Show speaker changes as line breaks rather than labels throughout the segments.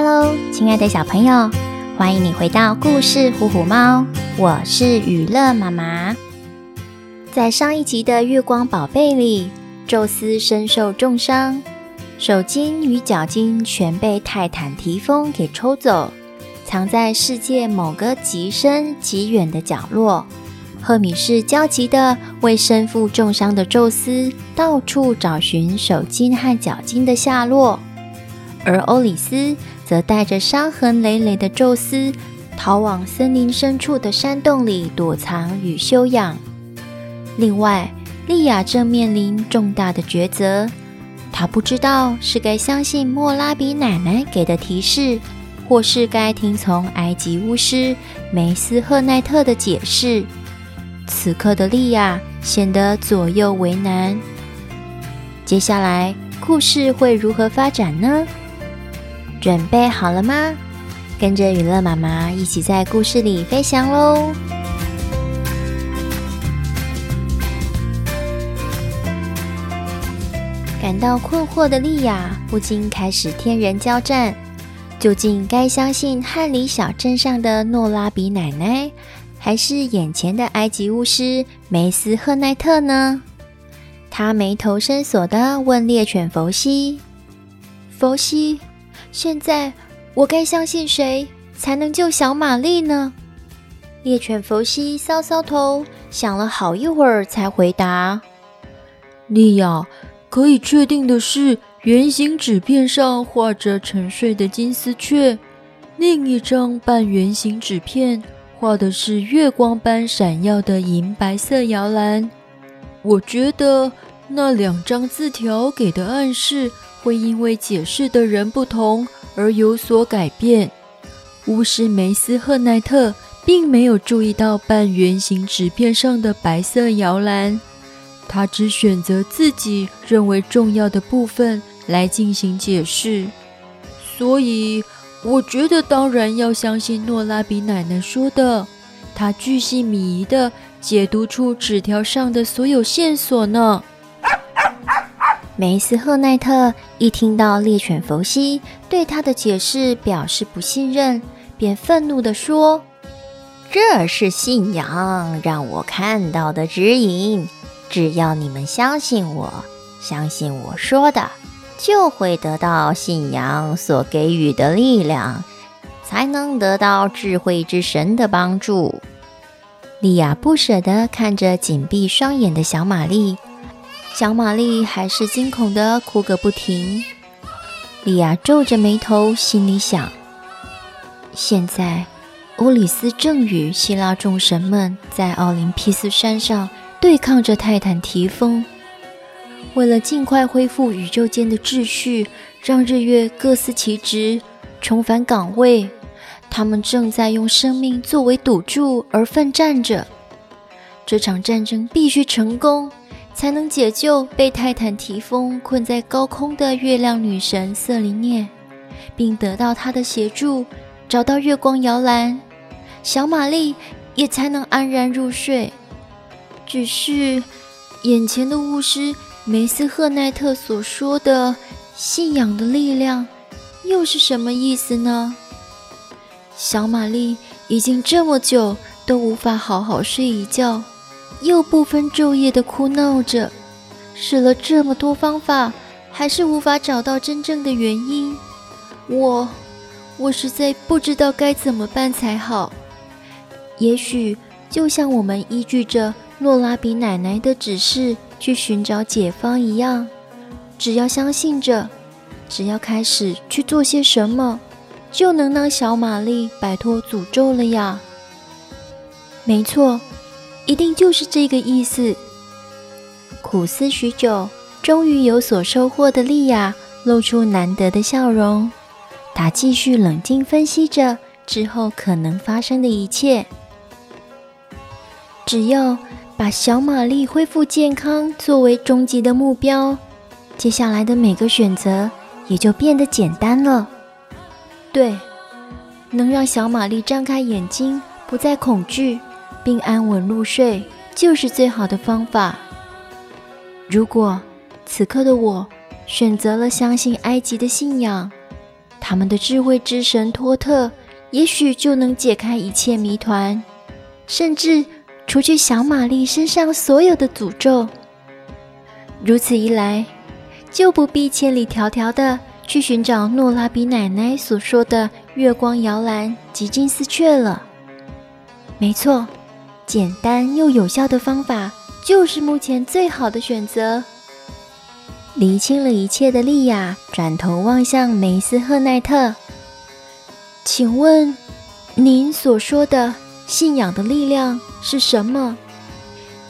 Hello，亲爱的小朋友，欢迎你回到故事虎虎猫，我是雨乐妈妈。在上一集的月光宝贝里，宙斯身受重伤，手筋与脚筋全被泰坦提丰给抽走，藏在世界某个极深极远的角落。赫米士焦急地为身负重伤的宙斯到处找寻手筋和脚筋的下落，而欧里斯。则带着伤痕累累的宙斯逃往森林深处的山洞里躲藏与休养。另外，莉亚正面临重大的抉择，她不知道是该相信莫拉比奶奶给的提示，或是该听从埃及巫师梅斯赫奈特的解释。此刻的莉亚显得左右为难。接下来，故事会如何发展呢？准备好了吗？跟着予乐妈妈一起在故事里飞翔喽！感到困惑的莉亚不禁开始天人交战：究竟该相信汉里小镇上的诺拉比奶奶，还是眼前的埃及巫师梅斯赫奈特呢？她眉头深锁地问猎犬佛西：“佛西。”现在我该相信谁才能救小玛丽呢？猎犬佛西搔搔头，想了好一会儿才回答：“
莉亚，可以确定的是，圆形纸片上画着沉睡的金丝雀，另一张半圆形纸片画的是月光般闪耀的银白色摇篮。我觉得那两张字条给的暗示。”会因为解释的人不同而有所改变。巫师梅斯赫奈特并没有注意到半圆形纸片上的白色摇篮，他只选择自己认为重要的部分来进行解释。所以，我觉得当然要相信诺拉比奶奶说的，她巨细靡遗地解读出纸条上的所有线索呢。
梅斯赫奈特一听到猎犬弗西对他的解释表示不信任，便愤怒地说：“这是信仰让我看到的指引。只要你们相信我，相信我说的，就会得到信仰所给予的力量，才能得到智慧之神的帮助。”莉亚不舍地看着紧闭双眼的小玛丽。小玛丽还是惊恐的哭个不停。莉亚皱着眉头，心里想：现在，欧里斯正与希腊众神们在奥林匹斯山上对抗着泰坦提丰。为了尽快恢复宇宙间的秩序，让日月各司其职，重返岗位，他们正在用生命作为赌注而奋战着。这场战争必须成功。才能解救被泰坦提风困在高空的月亮女神瑟琳涅，并得到她的协助，找到月光摇篮，小玛丽也才能安然入睡。只是，眼前的巫师梅斯赫奈特所说的信仰的力量，又是什么意思呢？小玛丽已经这么久都无法好好睡一觉。又不分昼夜地哭闹着，试了这么多方法，还是无法找到真正的原因。我，我实在不知道该怎么办才好。也许就像我们依据着诺拉比奶奶的指示去寻找解方一样，只要相信着，只要开始去做些什么，就能让小玛丽摆脱诅咒了呀。没错。一定就是这个意思。苦思许久，终于有所收获的莉亚露出难得的笑容。她继续冷静分析着之后可能发生的一切。只要把小玛丽恢复健康作为终极的目标，接下来的每个选择也就变得简单了。对，能让小玛丽张开眼睛，不再恐惧。并安稳入睡，就是最好的方法。如果此刻的我选择了相信埃及的信仰，他们的智慧之神托特也许就能解开一切谜团，甚至除去小玛丽身上所有的诅咒。如此一来，就不必千里迢迢的去寻找诺拉比奶奶所说的月光摇篮及金丝雀了。没错，简单又有效的方法就是目前最好的选择。厘清了一切的莉亚转头望向梅斯赫奈特，请问，您所说的信仰的力量是什么？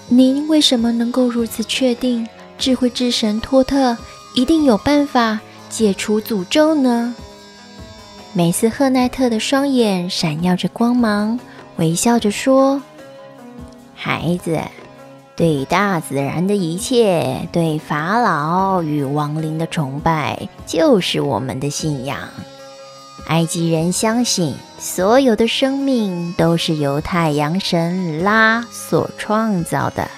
您为什么能够如此确定？智慧之神托特一定有办法解除诅咒呢。梅斯赫奈特的双眼闪耀着光芒，微笑着说：“孩子，对大自然的一切，对法老与亡灵的崇拜，就是我们的信仰。埃及人相信，所有的生命都是由太阳神拉所创造的。”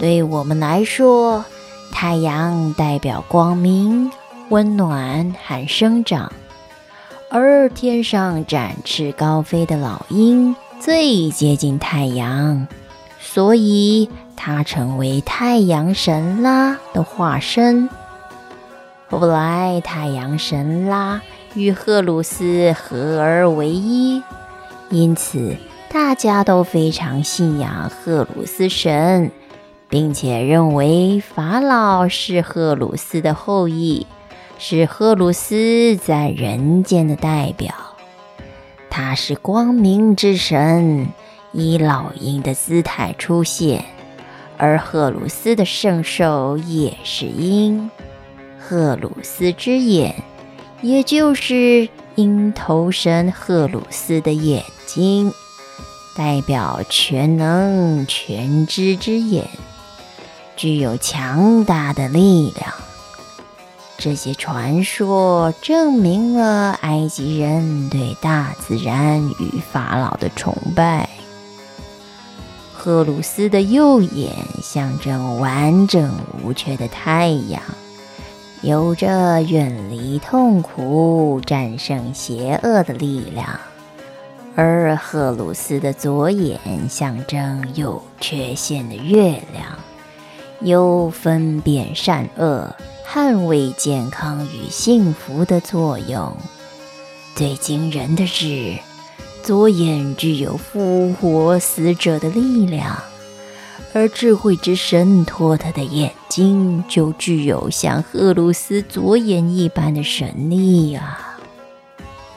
对我们来说，太阳代表光明、温暖和生长，而天上展翅高飞的老鹰最接近太阳，所以它成为太阳神拉的化身。后来，太阳神拉与荷鲁斯合而为一，因此大家都非常信仰荷鲁斯神。并且认为法老是荷鲁斯的后裔，是荷鲁斯在人间的代表。他是光明之神，以老鹰的姿态出现，而荷鲁斯的圣兽也是鹰。荷鲁斯之眼，也就是鹰头神荷鲁斯的眼睛，代表全能全知之眼。具有强大的力量。这些传说证明了埃及人对大自然与法老的崇拜。荷鲁斯的右眼象征完整无缺的太阳，有着远离痛苦、战胜邪恶的力量；而赫鲁斯的左眼象征有缺陷的月亮。有分辨善恶、捍卫健康与幸福的作用。最惊人的是，左眼具有复活死者的力量，而智慧之神托特的眼睛就具有像荷鲁斯左眼一般的神力啊！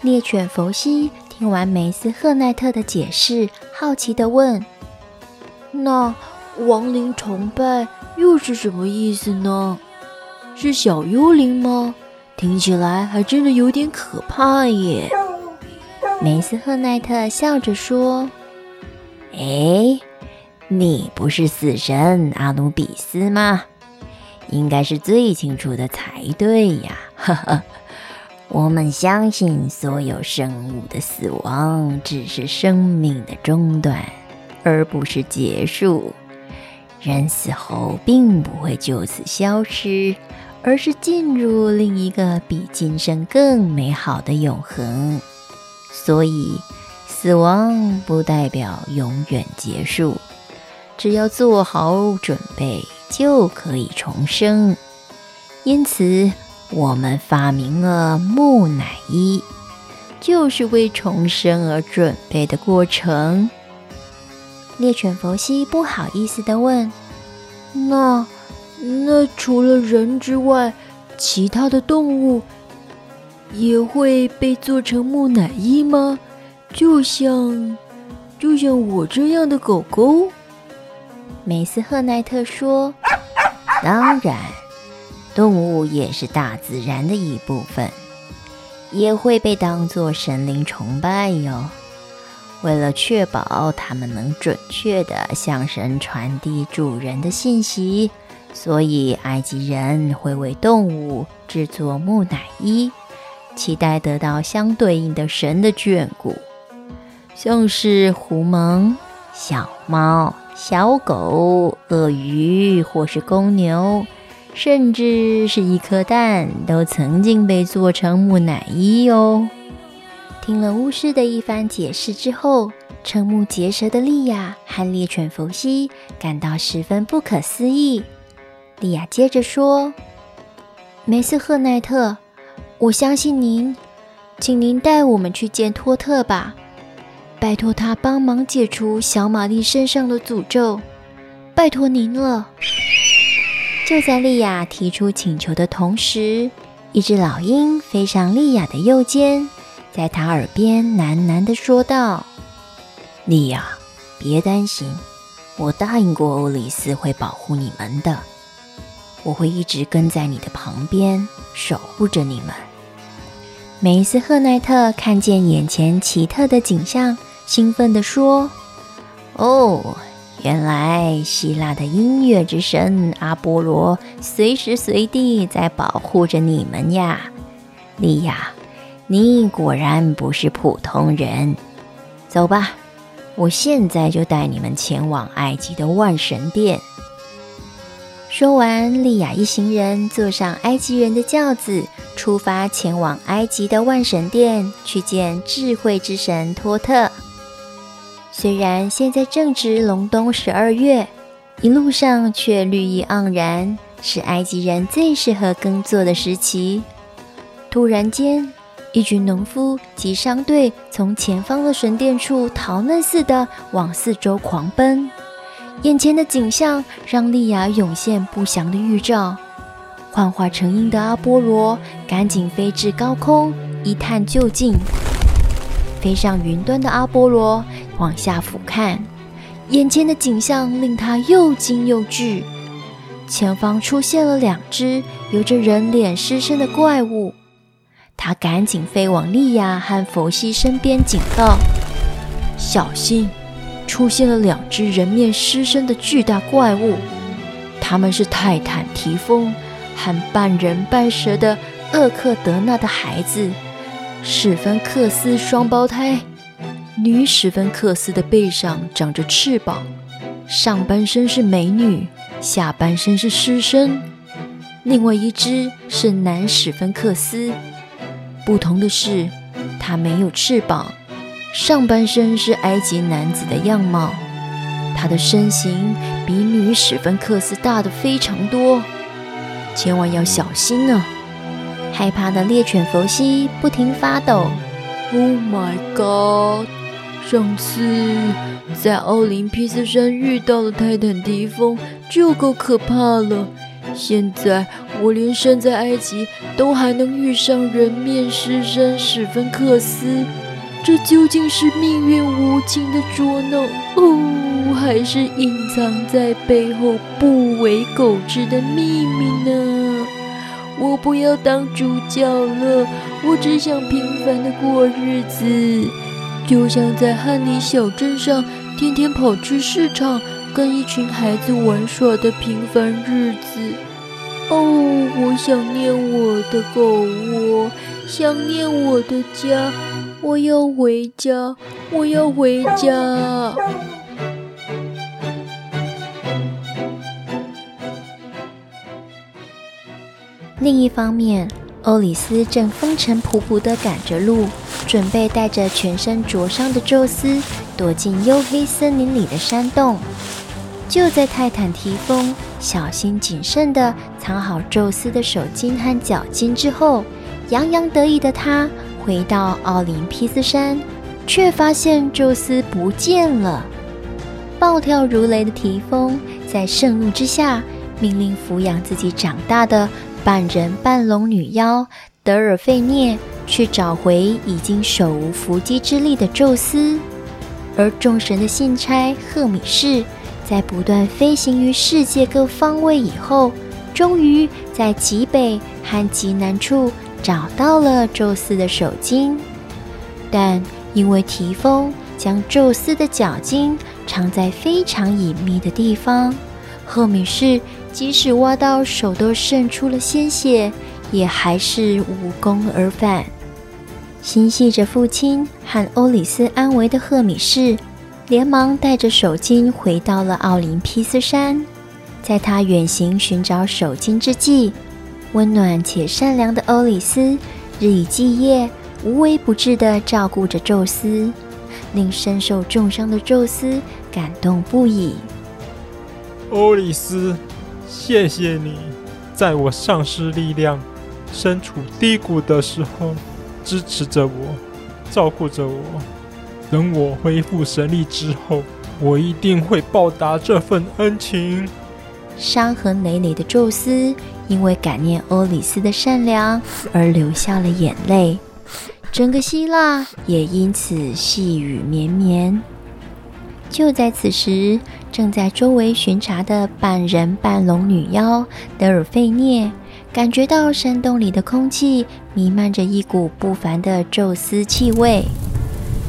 猎犬佛西听完梅斯赫奈特的解释，好奇地问：“
那亡灵崇拜？”又是什么意思呢？是小幽灵吗？听起来还真的有点可怕耶。
梅斯赫奈特笑着说：“哎，你不是死神阿努比斯吗？应该是最清楚的才对呀。哈哈，我们相信所有生物的死亡只是生命的中断，而不是结束。”人死后并不会就此消失，而是进入另一个比今生更美好的永恒。所以，死亡不代表永远结束，只要做好准备，就可以重生。因此，我们发明了木乃伊，就是为重生而准备的过程。猎犬弗西不好意思地问：“
那那除了人之外，其他的动物也会被做成木乃伊吗？就像就像我这样的狗狗？”
梅斯赫奈特说：“当然，动物也是大自然的一部分，也会被当作神灵崇拜哟。”为了确保他们能准确地向神传递主人的信息，所以埃及人会为动物制作木乃伊，期待得到相对应的神的眷顾，像是狐獴、小猫、小狗、鳄鱼或是公牛，甚至是一颗蛋都曾经被做成木乃伊哦。听了巫师的一番解释之后，瞠目结舌的莉亚和猎犬弗西感到十分不可思议。莉亚接着说：“梅斯赫奈特，我相信您，请您带我们去见托特吧，拜托他帮忙解除小玛丽身上的诅咒，拜托您了。”就在莉亚提出请求的同时，一只老鹰飞上莉亚的右肩，在她耳边喃喃地说道：“莉亚，别担心，我答应过欧里斯会保护你们的，我会一直跟在你的旁边，守护着你们。”梅斯赫奈特看见眼前奇特的景象，兴奋地说：“哦！”原来希腊的音乐之神阿波罗随时随地在保护着你们呀，莉亚，你果然不是普通人。走吧，我现在就带你们前往埃及的万神殿。说完，莉亚一行人坐上埃及人的轿子，出发前往埃及的万神殿，去见智慧之神托特。虽然现在正值隆冬十二月，一路上却绿意盎然，是埃及人最适合耕作的时期。突然间，一群农夫及商队从前方的神殿处逃难似的往四周狂奔，眼前的景象让莉亚涌现不祥的预兆。幻化成鹰的阿波罗赶紧飞至高空一探究竟。飞上云端的阿波罗往下俯瞰，眼前的景象令他又惊又惧。前方出现了两只有着人脸狮身的怪物，他赶紧飞往莉亚和佛西身边警告：“小心！出现了两只人面狮身的巨大怪物，他们是泰坦提丰和半人半蛇的厄克德纳的孩子。”史芬克斯双胞胎，女史芬克斯的背上长着翅膀，上半身是美女，下半身是狮身。另外一只是男史芬克斯，不同的是，他没有翅膀，上半身是埃及男子的样貌，他的身形比女史芬克斯大得非常多，千万要小心呢、啊。害怕的猎犬佛西不停发抖。Oh my god！上次在奥林匹斯山遇到了泰坦提风就够可怕了，现在我连身在埃及都还能遇上人面狮身史芬克斯，这究竟是命运无情的捉弄哦，还是隐藏在背后不为狗知的秘密呢？我不要当主角了，我只想平凡的过日子，就像在汉尼小镇上天天跑去市场跟一群孩子玩耍的平凡日子。哦，我想念我的狗窝，想念我的家，我要回家，我要回家。另一方面，欧里斯正风尘仆仆地赶着路，准备带着全身灼伤的宙斯躲进黝黑森林里的山洞。就在泰坦提丰小心谨慎地藏好宙斯的手巾和脚巾之后，洋洋得意的他回到奥林匹斯山，却发现宙斯不见了。暴跳如雷的提丰在盛怒之下，命令抚养自己长大的。半人半龙女妖德尔费涅去找回已经手无缚鸡之力的宙斯，而众神的信差赫米士在不断飞行于世界各方位以后，终于在极北和极南处找到了宙斯的手巾。但因为提丰将宙斯的脚筋藏在非常隐秘的地方，赫米士。即使挖到手都渗出了鲜血，也还是无功而返。心系着父亲和欧里斯安危的赫米士，连忙带着手巾回到了奥林匹斯山。在他远行寻找手巾之际，温暖且善良的欧里斯日以继夜、无微不至地照顾着宙斯，令身受重伤的宙斯感动不已。
欧里斯，谢谢你，在我丧失力量、身处低谷的时候，支持着我，照顾着我。等我恢复神力之后，我一定会报答这份恩情。
伤痕累累的宙斯因为感念欧里斯的善良而流下了眼泪，整个希腊也因此细雨绵绵。就在此时，正在周围巡查的半人半龙女妖德尔费涅感觉到山洞里的空气弥漫着一股不凡的宙斯气味。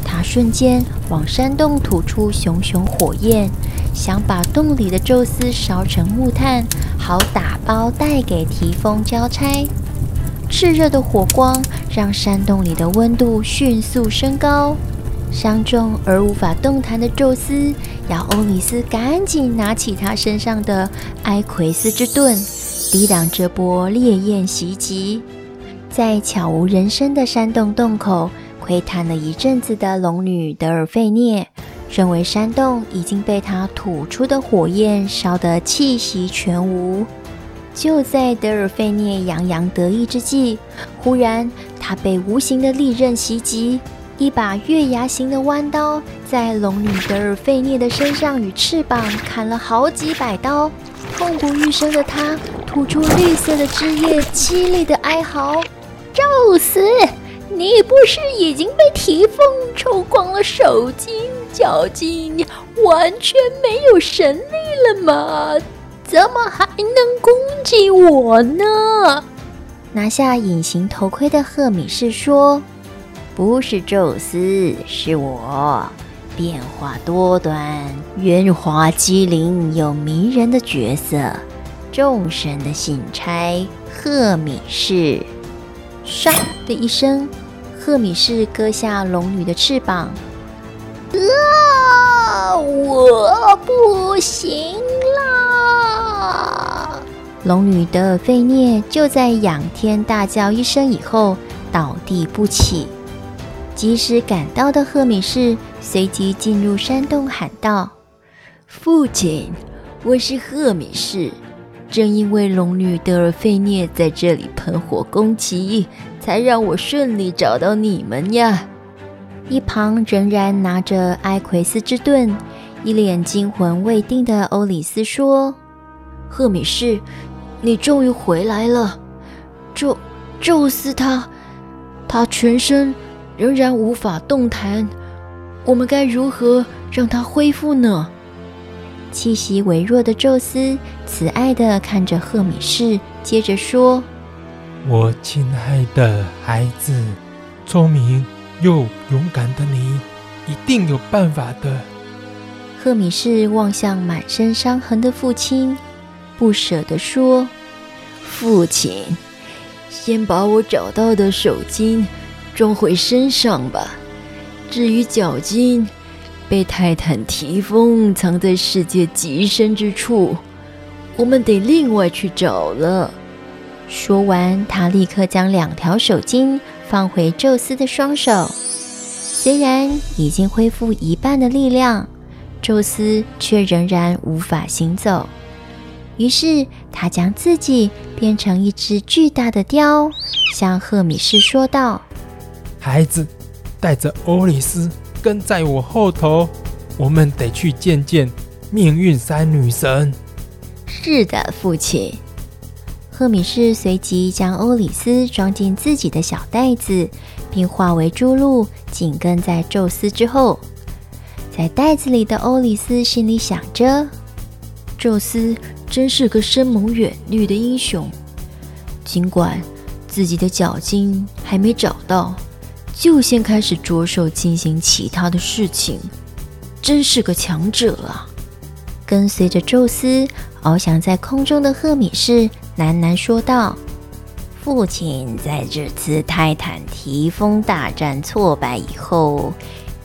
她瞬间往山洞吐出熊熊火焰，想把洞里的宙斯烧成木炭，好打包带给提丰交差。炽热的火光让山洞里的温度迅速升高，伤重而无法动弹的宙斯要欧米斯赶紧拿起他身上的埃奎斯之盾，抵挡这波烈焰袭击。在悄无人声的山洞洞口。窥探了一阵子的龙女德尔费涅认为山洞已经被他吐出的火焰烧得气息全无。就在德尔费涅洋洋得意之际，忽然他被无形的利刃袭击，一把月牙形的弯刀在龙女德尔费涅的身上与翅膀砍了好几百刀，痛不欲生的他吐出绿色的汁液，凄厉的哀嚎：“宙斯！”你不是已经被提丰抽光了手筋脚筋，完全没有神力了吗？怎么还能攻击我呢？拿下隐形头盔的赫米士说：“不是宙斯，是我，变化多端、圆滑机灵又迷人的角色，众神的信差赫米士。”唰的一声。赫米士割下龙女的翅膀，呃！我不行了！龙女德尔费涅就在仰天大叫一声以后倒地不起。及时赶到的赫米士随即进入山洞喊道：“
父亲，我是赫米士。正因为龙女德尔费涅在这里喷火攻击。”才让我顺利找到你们呀！
一旁仍然拿着埃奎斯之盾、一脸惊魂未定的欧里斯说：“
赫米士，你终于回来了。宙宙斯他他全身仍然无法动弹，我们该如何让他恢复呢？”
气息微弱的宙斯慈爱地看着赫米士，接着说。
我亲爱的孩子，聪明又勇敢的你，一定有办法的。
赫米士望向满身伤痕的父亲，不舍地说：“
父亲，先把我找到的手巾装回身上吧。至于脚筋，被泰坦提风藏在世界极深之处，我们得另外去找了。”
说完，他立刻将两条手巾放回宙斯的双手。虽然已经恢复一半的力量，宙斯却仍然无法行走。于是，他将自己变成一只巨大的雕，向赫米士说道：“
孩子，带着欧里斯跟在我后头，我们得去见见命运三女神。”
是的，父亲。赫米士随即将欧里斯装进自己的小袋子，并化为朱鹭，紧跟在宙斯之后。在袋子里的欧里斯心里想着：“
宙斯真是个深谋远虑的英雄，尽管自己的脚筋还没找到，就先开始着手进行其他的事情，真是个强者啊！”
跟随着宙斯翱翔在空中的赫米士。喃喃说道：“父亲在这次泰坦提风大战挫败以后，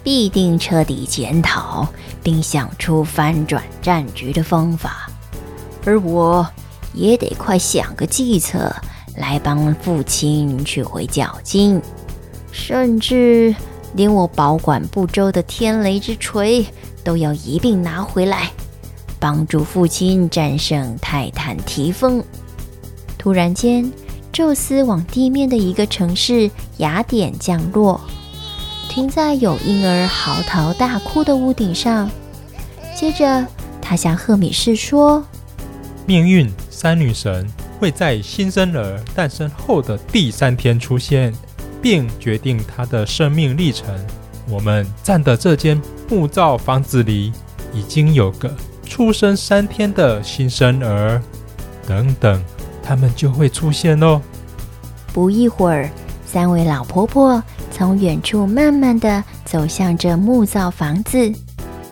必定彻底检讨，并想出翻转战局的方法。而我也得快想个计策来帮父亲取回脚筋，甚至连我保管不周的天雷之锤都要一并拿回来，帮助父亲战胜泰坦提风。突然间，宙斯往地面的一个城市雅典降落，停在有婴儿嚎啕大哭的屋顶上。接着，他向赫米士说：“
命运三女神会在新生儿诞生后的第三天出现，并决定他的生命历程。我们站的这间木造房子里，已经有个出生三天的新生儿。等等。”他们就会出现喽。
不一会儿，三位老婆婆从远处慢慢地走向这木造房子，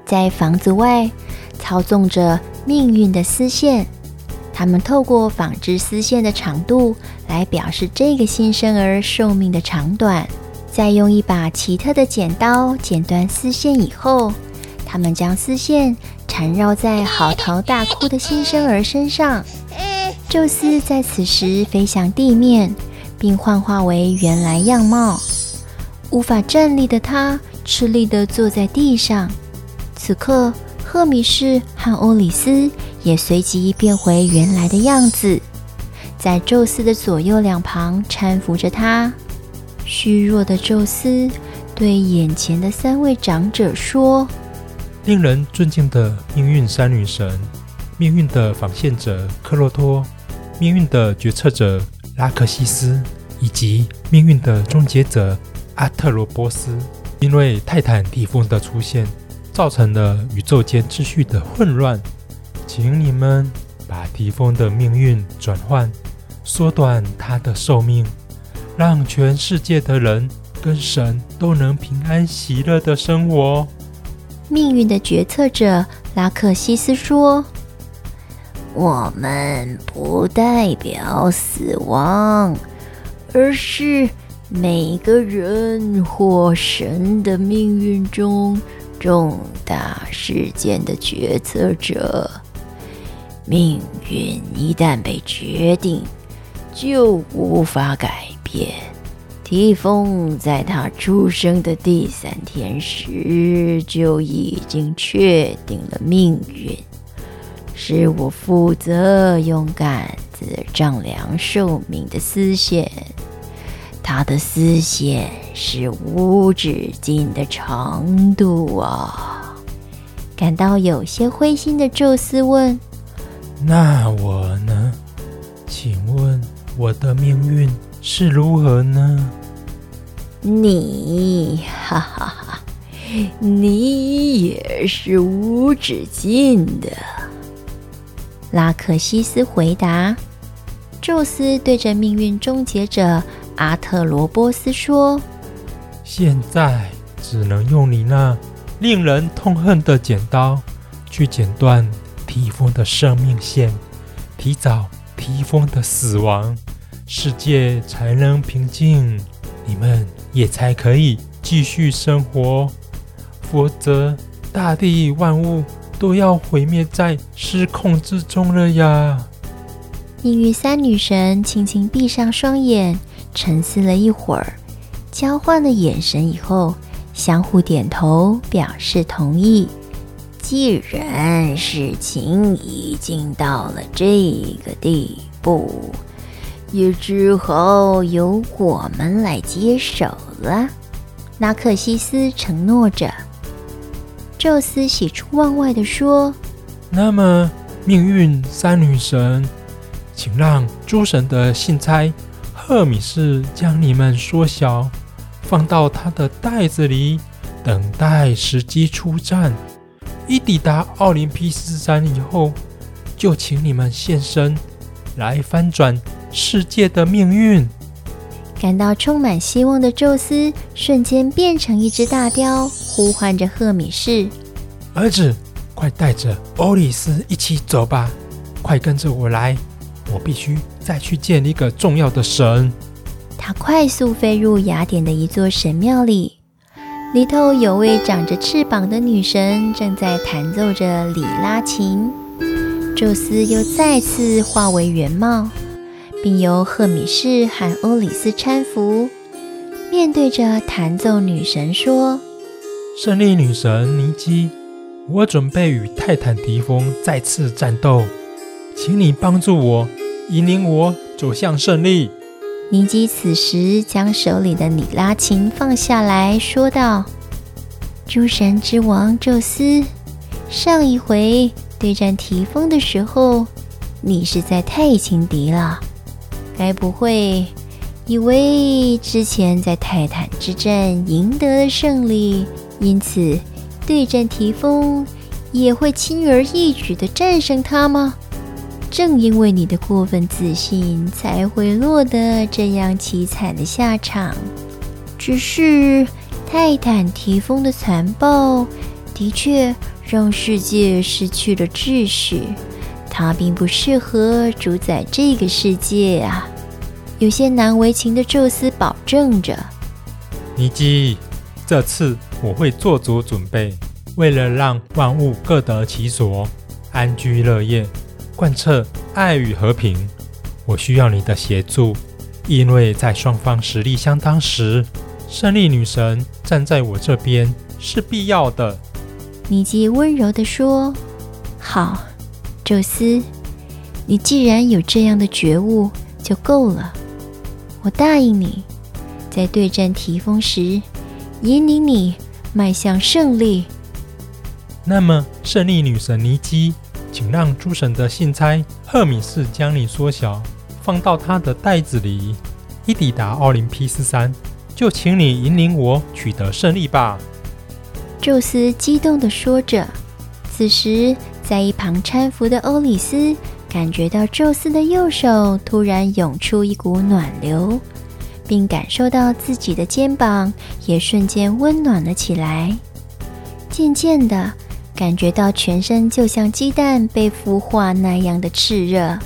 在房子外操纵着命运的丝线。他们透过纺织丝线的长度来表示这个新生儿寿命的长短。再用一把奇特的剪刀剪断丝线以后，他们将丝线缠绕在嚎啕大哭的新生儿身上。宙斯在此时飞向地面，并幻化为原来样貌。无法站立的他吃力地坐在地上。此刻，赫米士和欧里斯也随即变回原来的样子，在宙斯的左右两旁搀扶着他。虚弱的宙斯对眼前的三位长者说：“
令人尊敬的命运三女神，命运的纺线者克洛托。”命运的决策者拉克西斯，以及命运的终结者阿特罗波斯，因为泰坦提丰的出现，造成了宇宙间秩序的混乱，请你们把提丰的命运转换，缩短他的寿命，让全世界的人跟神都能平安喜乐的生活。
命运的决策者拉克西斯说。我们不代表死亡，而是每个人或神的命运中重大事件的决策者。命运一旦被决定，就无法改变。提丰在他出生的第三天时就已经确定了命运。是我负责用杆子丈量寿命的丝线，它的丝线是无止境的长度啊！感到有些灰心的宙斯问：“
那我呢？请问我的命运是如何呢？”
你，哈哈哈，你也是无止境的。拉克西斯回答：“宙斯对着命运终结者阿特罗波斯说：‘
现在只能用你那令人痛恨的剪刀去剪断提丰的生命线，提早提丰的死亡，世界才能平静，你们也才可以继续生活。否则，大地万物……’”都要毁灭在失控之中了呀！
命运三女神轻轻闭上双眼，沉思了一会儿，交换了眼神以后，相互点头表示同意。既然事情已经到了这个地步，也只好由我们来接手了。拉克西斯承诺着。宙斯喜出望外地说：“
那么，命运三女神，请让诸神的信差赫米斯将你们缩小，放到他的袋子里，等待时机出战。一抵达奥林匹斯山以后，就请你们现身，来翻转世界的命运。”
感到充满希望的宙斯瞬间变成一只大雕，呼唤着赫米士：“
儿子，快带着欧里斯一起走吧！快跟着我来，我必须再去见一个重要的神。”
他快速飞入雅典的一座神庙里，里头有位长着翅膀的女神正在弹奏着里拉琴。宙斯又再次化为原貌，并由赫米士和欧里斯搀扶，面对着弹奏女神说：“
胜利女神尼基，我准备与泰坦提丰再次战斗，请你帮助我，引领我走向胜利。”
尼基此时将手里的里拉琴放下来说道：“诸神之王宙斯，上一回。”对战提丰的时候，你实在太轻敌了。该不会以为之前在泰坦之战赢得了胜利，因此对战提丰也会轻而易举地战胜他吗？正因为你的过分自信，才会落得这样凄惨的下场。只是泰坦提丰的残暴，的确。让世界失去了秩序，他并不适合主宰这个世界啊！有些难为情的宙斯保证着：“
尼基，这次我会做足准备，为了让万物各得其所，安居乐业，贯彻爱与和平，我需要你的协助。因为在双方实力相当时，胜利女神站在我这边是必要的。”
尼基温柔地说：“好，宙斯，你既然有这样的觉悟，就够了。我答应你，在对战提丰时，引领你迈向胜利。
那么，胜利女神尼基，请让诸神的信差赫米士将你缩小，放到他的袋子里。一抵达奥林匹斯山，就请你引领我取得胜利吧。”
宙斯激动地说着。此时，在一旁搀扶的欧里斯感觉到宙斯的右手突然涌出一股暖流，并感受到自己的肩膀也瞬间温暖了起来。渐渐的，感觉到全身就像鸡蛋被孵化那样的炽热。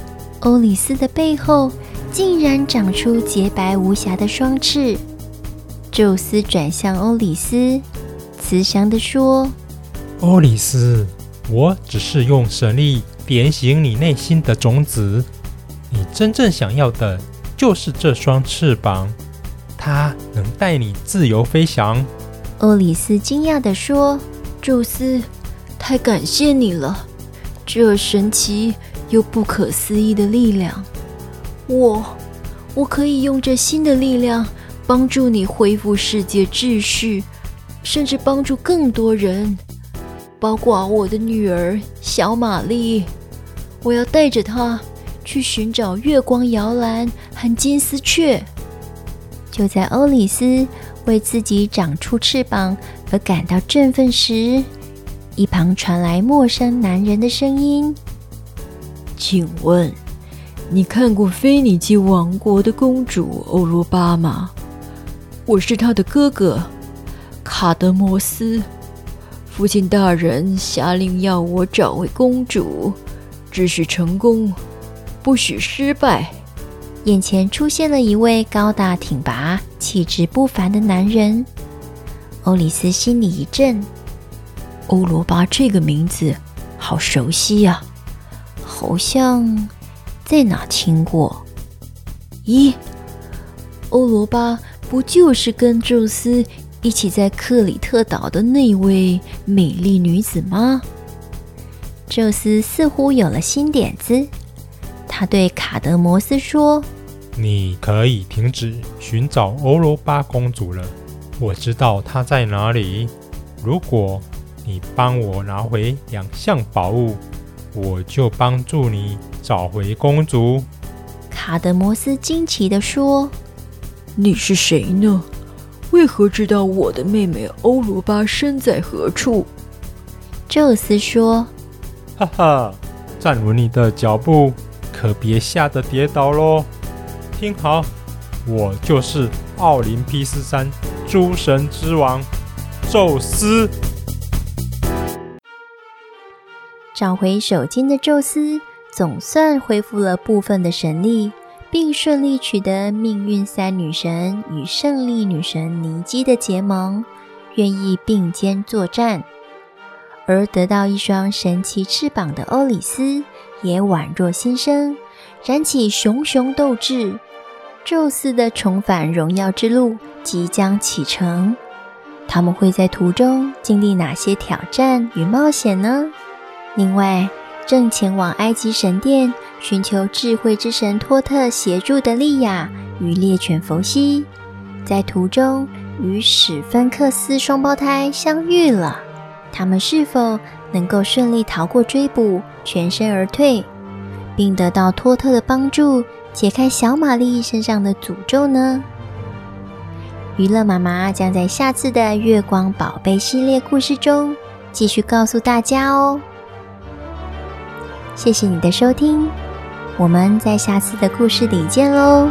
欧里斯的背后竟然长出洁白无瑕的双翅。宙斯转向欧里斯。慈祥地说：“
欧里斯，我只是用神力点醒你内心的种子。你真正想要的就是这双翅膀，它能带你自由飞翔。”
欧里斯惊讶地说：“
宙斯，太感谢你了！这神奇又不可思议的力量，我，我可以用这新的力量帮助你恢复世界秩序。”甚至帮助更多人，包括我的女儿小玛丽。我要带着她去寻找月光摇篮和金丝雀。
就在欧里斯为自己长出翅膀而感到振奋时，一旁传来陌生男人的声音：“
请问，你看过菲尼基王国的公主欧罗巴吗？我是她的哥哥。”卡德摩斯，父亲大人下令要我找回公主，只许成功，不许失败。
眼前出现了一位高大挺拔、气质不凡的男人。欧里斯心里一震，
欧罗巴这个名字好熟悉呀，
好像在哪听过。
咦，欧罗巴不就是跟宙斯？一起在克里特岛的那位美丽女子吗？
宙斯似乎有了新点子，他对卡德摩斯说：“
你可以停止寻找欧罗巴公主了，我知道她在哪里。如果你帮我拿回两项宝物，我就帮助你找回公主。”
卡德摩斯惊奇地说：“
你是谁呢？”为何知道我的妹妹欧罗巴身在何处？
宙斯说：“
哈哈，站稳你的脚步，可别吓得跌倒喽！听好，我就是奥林匹斯山诸神之王宙斯。”
找回手巾的宙斯总算恢复了部分的神力。并顺利取得命运三女神与胜利女神尼基的结盟，愿意并肩作战。而得到一双神奇翅膀的欧里斯也宛若新生，燃起熊熊斗志。宙斯的重返荣耀之路即将启程，他们会在途中经历哪些挑战与冒险呢？另外，正前往埃及神殿寻求智慧之神托特协助的莉亚与猎犬弗西，在途中与史芬克斯双胞胎相遇了。他们是否能够顺利逃过追捕，全身而退，并得到托特的帮助？解开小玛丽身上的诅咒呢？娱乐妈妈将在下次的月光宝贝系列故事中继续告诉大家哦。谢谢你的收听，我们在下次的故事里见喽。